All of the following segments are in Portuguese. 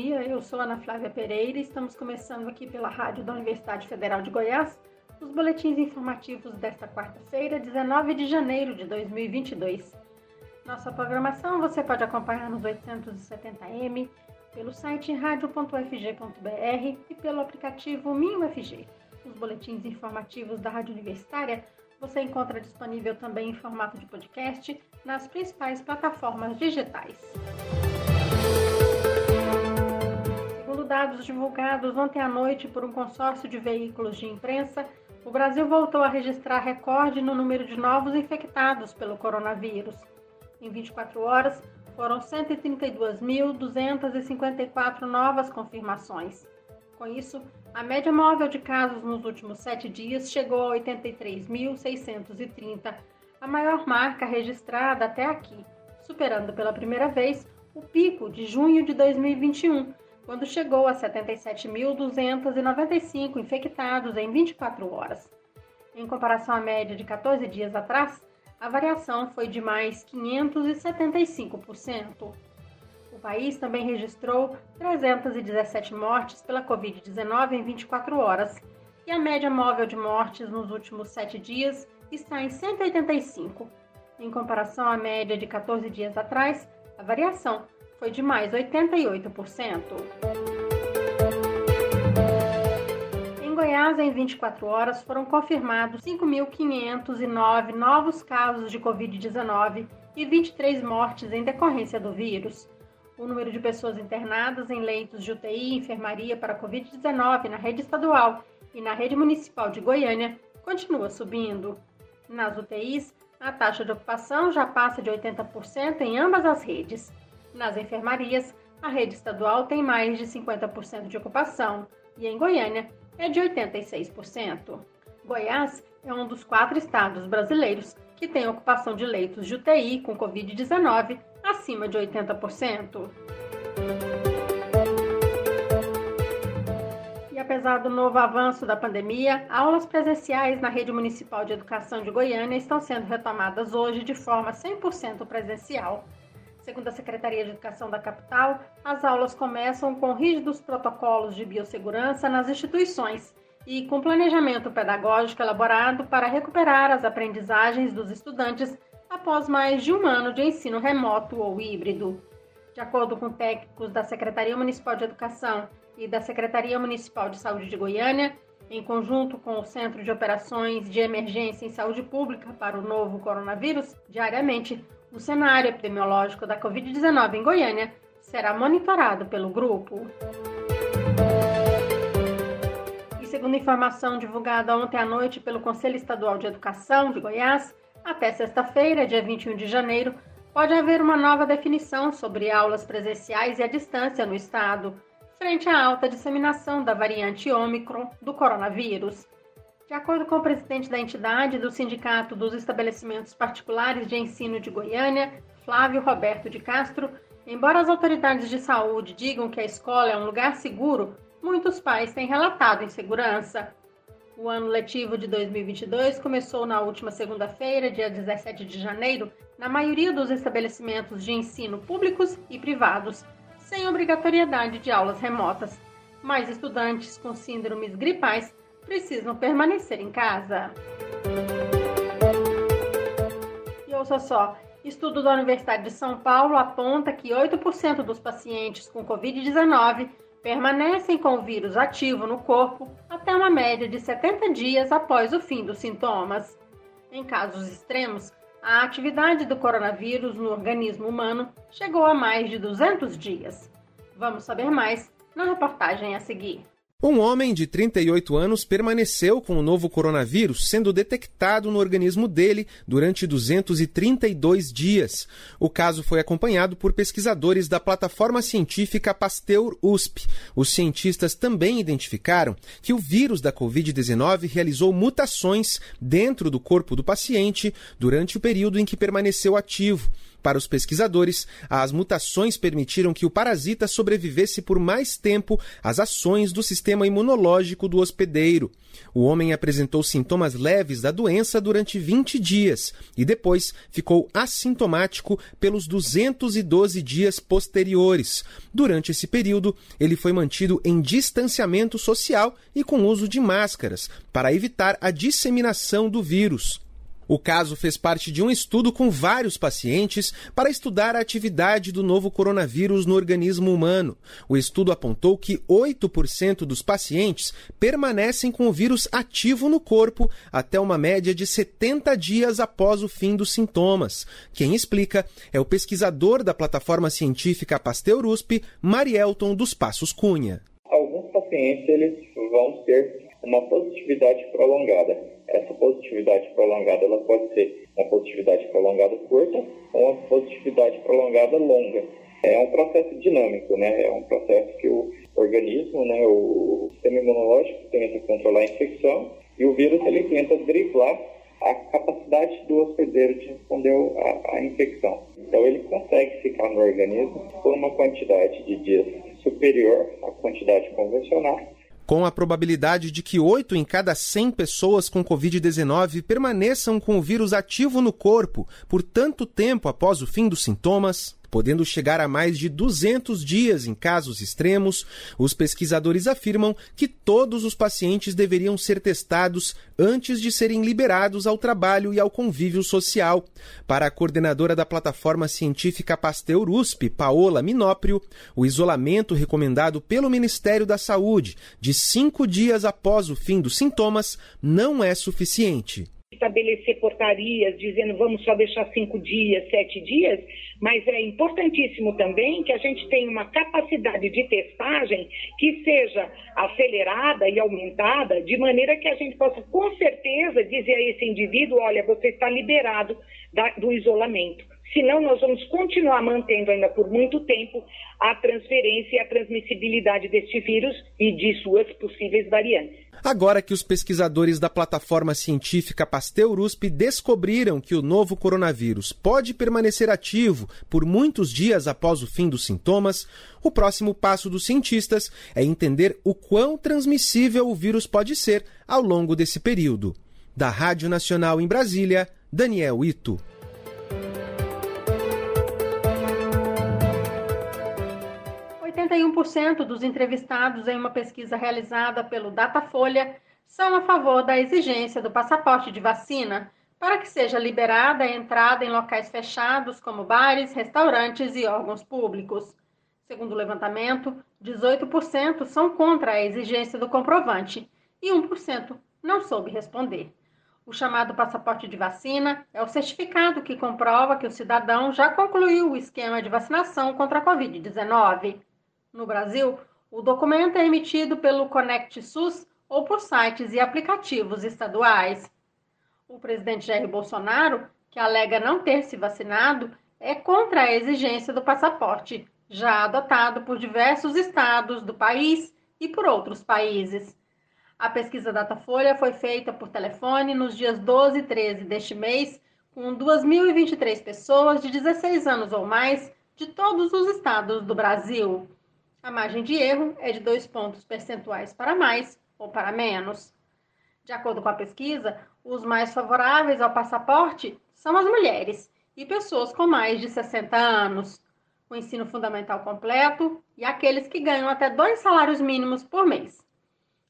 dia. Eu sou Ana Flávia Pereira e estamos começando aqui pela Rádio da Universidade Federal de Goiás os boletins informativos desta quarta-feira, 19 de janeiro de 2022. Nossa programação você pode acompanhar nos 870m, pelo site radio.ufg.br e pelo aplicativo MinUFG. Os boletins informativos da Rádio Universitária você encontra disponível também em formato de podcast nas principais plataformas digitais. Dados divulgados ontem à noite por um consórcio de veículos de imprensa, o Brasil voltou a registrar recorde no número de novos infectados pelo coronavírus. Em 24 horas, foram 132.254 novas confirmações. Com isso, a média móvel de casos nos últimos sete dias chegou a 83.630, a maior marca registrada até aqui, superando pela primeira vez o pico de junho de 2021, quando chegou a 77.295 infectados em 24 horas. Em comparação à média de 14 dias atrás, a variação foi de mais 575% país também registrou 317 mortes pela Covid-19 em 24 horas, e a média móvel de mortes nos últimos sete dias está em 185. Em comparação à média de 14 dias atrás, a variação foi de mais 88%. Em Goiás, em 24 horas, foram confirmados 5.509 novos casos de Covid-19 e 23 mortes em decorrência do vírus. O número de pessoas internadas em leitos de UTI e enfermaria para Covid-19 na rede estadual e na rede municipal de Goiânia continua subindo. Nas UTIs, a taxa de ocupação já passa de 80% em ambas as redes. Nas enfermarias, a rede estadual tem mais de 50% de ocupação e em Goiânia é de 86%. Goiás é um dos quatro estados brasileiros que tem ocupação de leitos de UTI com Covid-19 acima de 80%. E apesar do novo avanço da pandemia, aulas presenciais na rede municipal de educação de Goiânia estão sendo retomadas hoje de forma 100% presencial. Segundo a Secretaria de Educação da capital, as aulas começam com rígidos protocolos de biossegurança nas instituições e com planejamento pedagógico elaborado para recuperar as aprendizagens dos estudantes após mais de um ano de ensino remoto ou híbrido. De acordo com técnicos da Secretaria Municipal de Educação e da Secretaria Municipal de Saúde de Goiânia, em conjunto com o Centro de Operações de Emergência em Saúde Pública para o novo coronavírus, diariamente o cenário epidemiológico da Covid-19 em Goiânia será monitorado pelo grupo. E segundo informação divulgada ontem à noite pelo Conselho Estadual de Educação de Goiás, até sexta-feira, dia 21 de janeiro, pode haver uma nova definição sobre aulas presenciais e à distância no estado, frente à alta disseminação da variante Ômicron do coronavírus. De acordo com o presidente da entidade do Sindicato dos Estabelecimentos Particulares de Ensino de Goiânia, Flávio Roberto de Castro, embora as autoridades de saúde digam que a escola é um lugar seguro, muitos pais têm relatado insegurança. O ano letivo de 2022 começou na última segunda-feira, dia 17 de janeiro, na maioria dos estabelecimentos de ensino públicos e privados, sem obrigatoriedade de aulas remotas. Mas estudantes com síndromes gripais precisam permanecer em casa. E ouça só, estudo da Universidade de São Paulo aponta que 8% dos pacientes com Covid-19 permanecem com o vírus ativo no corpo até uma média de 70 dias após o fim dos sintomas. Em casos extremos, a atividade do coronavírus no organismo humano chegou a mais de 200 dias. Vamos saber mais na reportagem a seguir. Um homem de 38 anos permaneceu com o novo coronavírus sendo detectado no organismo dele durante 232 dias. O caso foi acompanhado por pesquisadores da plataforma científica Pasteur USP. Os cientistas também identificaram que o vírus da Covid-19 realizou mutações dentro do corpo do paciente durante o período em que permaneceu ativo. Para os pesquisadores, as mutações permitiram que o parasita sobrevivesse por mais tempo às ações do sistema imunológico do hospedeiro. O homem apresentou sintomas leves da doença durante 20 dias e depois ficou assintomático pelos 212 dias posteriores. Durante esse período, ele foi mantido em distanciamento social e com uso de máscaras para evitar a disseminação do vírus. O caso fez parte de um estudo com vários pacientes para estudar a atividade do novo coronavírus no organismo humano. O estudo apontou que 8% dos pacientes permanecem com o vírus ativo no corpo até uma média de 70 dias após o fim dos sintomas. Quem explica é o pesquisador da plataforma científica Pasteur USP, Marielton dos Passos Cunha. Alguns pacientes eles vão ter uma positividade prolongada essa positividade prolongada ela pode ser uma positividade prolongada curta ou uma positividade prolongada longa. É um processo dinâmico, né? É um processo que o organismo, né, o sistema imunológico tenta controlar a infecção e o vírus ele tenta driblar a capacidade do hospedeiro de responder à infecção. Então ele consegue ficar no organismo por uma quantidade de dias superior à quantidade convencional com a probabilidade de que 8 em cada 100 pessoas com Covid-19 permaneçam com o vírus ativo no corpo por tanto tempo após o fim dos sintomas, podendo chegar a mais de 200 dias em casos extremos, os pesquisadores afirmam que todos os pacientes deveriam ser testados antes de serem liberados ao trabalho e ao convívio social. Para a coordenadora da plataforma científica Pasteur USP, Paola Minóprio, o isolamento recomendado pelo Ministério da Saúde de cinco dias após o fim dos sintomas não é suficiente estabelecer portarias dizendo vamos só deixar cinco dias, sete dias, mas é importantíssimo também que a gente tenha uma capacidade de testagem que seja acelerada e aumentada, de maneira que a gente possa com certeza dizer a esse indivíduo, olha, você está liberado da, do isolamento. Senão, nós vamos continuar mantendo ainda por muito tempo a transferência e a transmissibilidade deste vírus e de suas possíveis variantes. Agora que os pesquisadores da plataforma científica Pasteur USP descobriram que o novo coronavírus pode permanecer ativo por muitos dias após o fim dos sintomas, o próximo passo dos cientistas é entender o quão transmissível o vírus pode ser ao longo desse período. Da Rádio Nacional em Brasília, Daniel Ito. 81% dos entrevistados em uma pesquisa realizada pelo Datafolha são a favor da exigência do passaporte de vacina para que seja liberada a entrada em locais fechados como bares, restaurantes e órgãos públicos. Segundo o levantamento, 18% são contra a exigência do comprovante e 1% não soube responder. O chamado passaporte de vacina é o certificado que comprova que o cidadão já concluiu o esquema de vacinação contra a Covid-19. No Brasil, o documento é emitido pelo Conect SUS ou por sites e aplicativos estaduais. O presidente Jair Bolsonaro, que alega não ter se vacinado, é contra a exigência do passaporte, já adotado por diversos estados do país e por outros países. A pesquisa Datafolha foi feita por telefone nos dias 12 e 13 deste mês, com 2.023 pessoas de 16 anos ou mais de todos os estados do Brasil. A margem de erro é de dois pontos percentuais para mais ou para menos. De acordo com a pesquisa, os mais favoráveis ao passaporte são as mulheres e pessoas com mais de 60 anos, o ensino fundamental completo e aqueles que ganham até dois salários mínimos por mês.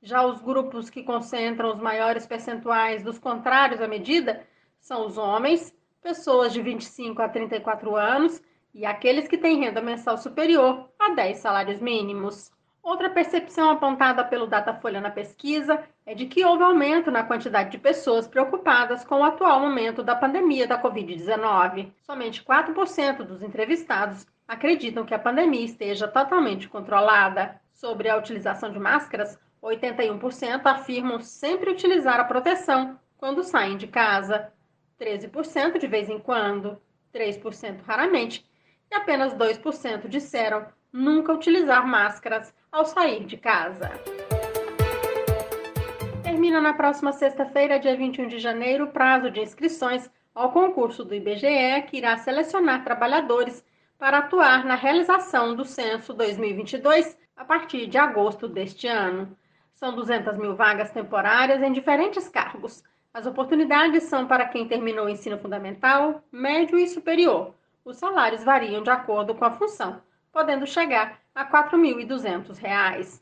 Já os grupos que concentram os maiores percentuais dos contrários à medida são os homens, pessoas de 25 a 34 anos e aqueles que têm renda mensal superior a 10 salários mínimos. Outra percepção apontada pelo Datafolha na pesquisa é de que houve aumento na quantidade de pessoas preocupadas com o atual momento da pandemia da Covid-19. Somente 4% dos entrevistados acreditam que a pandemia esteja totalmente controlada. Sobre a utilização de máscaras, 81% afirmam sempre utilizar a proteção quando saem de casa, 13% de vez em quando, 3% raramente e apenas 2% disseram nunca utilizar máscaras ao sair de casa. Termina na próxima sexta-feira, dia 21 de janeiro, o prazo de inscrições ao concurso do IBGE, que irá selecionar trabalhadores para atuar na realização do censo 2022 a partir de agosto deste ano. São 200 mil vagas temporárias em diferentes cargos. As oportunidades são para quem terminou o ensino fundamental, médio e superior. Os salários variam de acordo com a função, podendo chegar a R$ 4.200.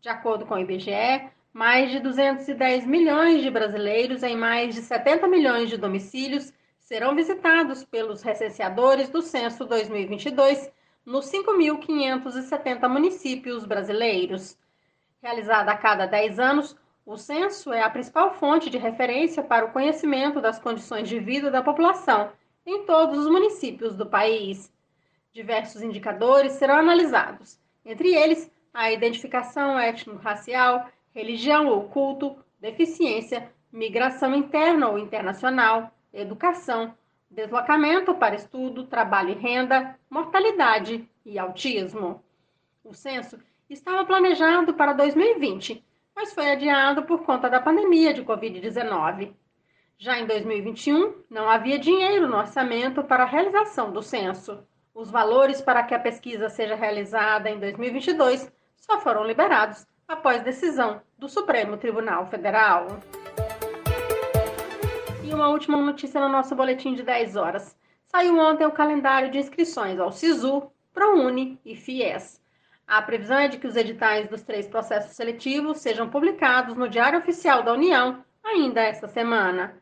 De acordo com o IBGE, mais de 210 milhões de brasileiros em mais de 70 milhões de domicílios serão visitados pelos recenseadores do censo 2022 nos 5.570 municípios brasileiros. Realizado a cada 10 anos, o censo é a principal fonte de referência para o conhecimento das condições de vida da população em todos os municípios do país. Diversos indicadores serão analisados, entre eles a identificação étnico-racial, religião ou culto, deficiência, migração interna ou internacional, educação, deslocamento para estudo, trabalho e renda, mortalidade e autismo. O censo estava planejado para 2020, mas foi adiado por conta da pandemia de Covid-19. Já em 2021, não havia dinheiro no orçamento para a realização do censo. Os valores para que a pesquisa seja realizada em 2022 só foram liberados após decisão do Supremo Tribunal Federal. E uma última notícia no nosso boletim de 10 horas. Saiu ontem o calendário de inscrições ao SISU, ProUni e FIES. A previsão é de que os editais dos três processos seletivos sejam publicados no Diário Oficial da União ainda esta semana.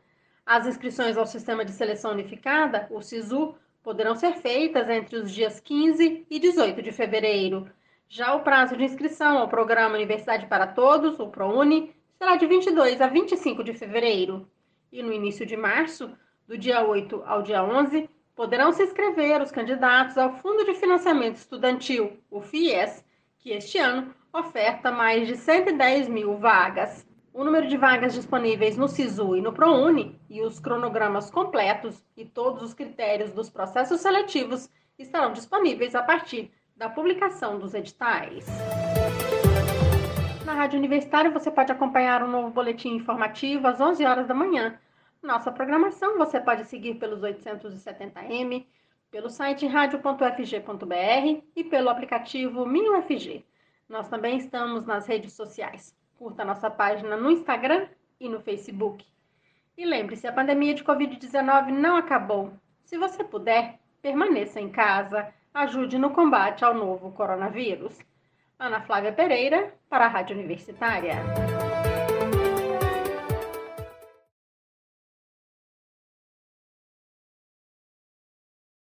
As inscrições ao Sistema de Seleção Unificada, o SISU, poderão ser feitas entre os dias 15 e 18 de fevereiro. Já o prazo de inscrição ao programa Universidade para Todos, o ProUni, será de 22 a 25 de fevereiro. E no início de março, do dia 8 ao dia 11, poderão se inscrever os candidatos ao Fundo de Financiamento Estudantil, o FIES, que este ano oferta mais de 110 mil vagas. O número de vagas disponíveis no SISU e no ProUni e os cronogramas completos e todos os critérios dos processos seletivos estarão disponíveis a partir da publicação dos editais. Na Rádio Universitária você pode acompanhar um novo boletim informativo às 11 horas da manhã. Nossa programação você pode seguir pelos 870m, pelo site radio.fg.br e pelo aplicativo MinUFG. Nós também estamos nas redes sociais. Curta nossa página no Instagram e no Facebook. E lembre-se, a pandemia de Covid-19 não acabou. Se você puder, permaneça em casa ajude no combate ao novo coronavírus. Ana Flávia Pereira, para a Rádio Universitária.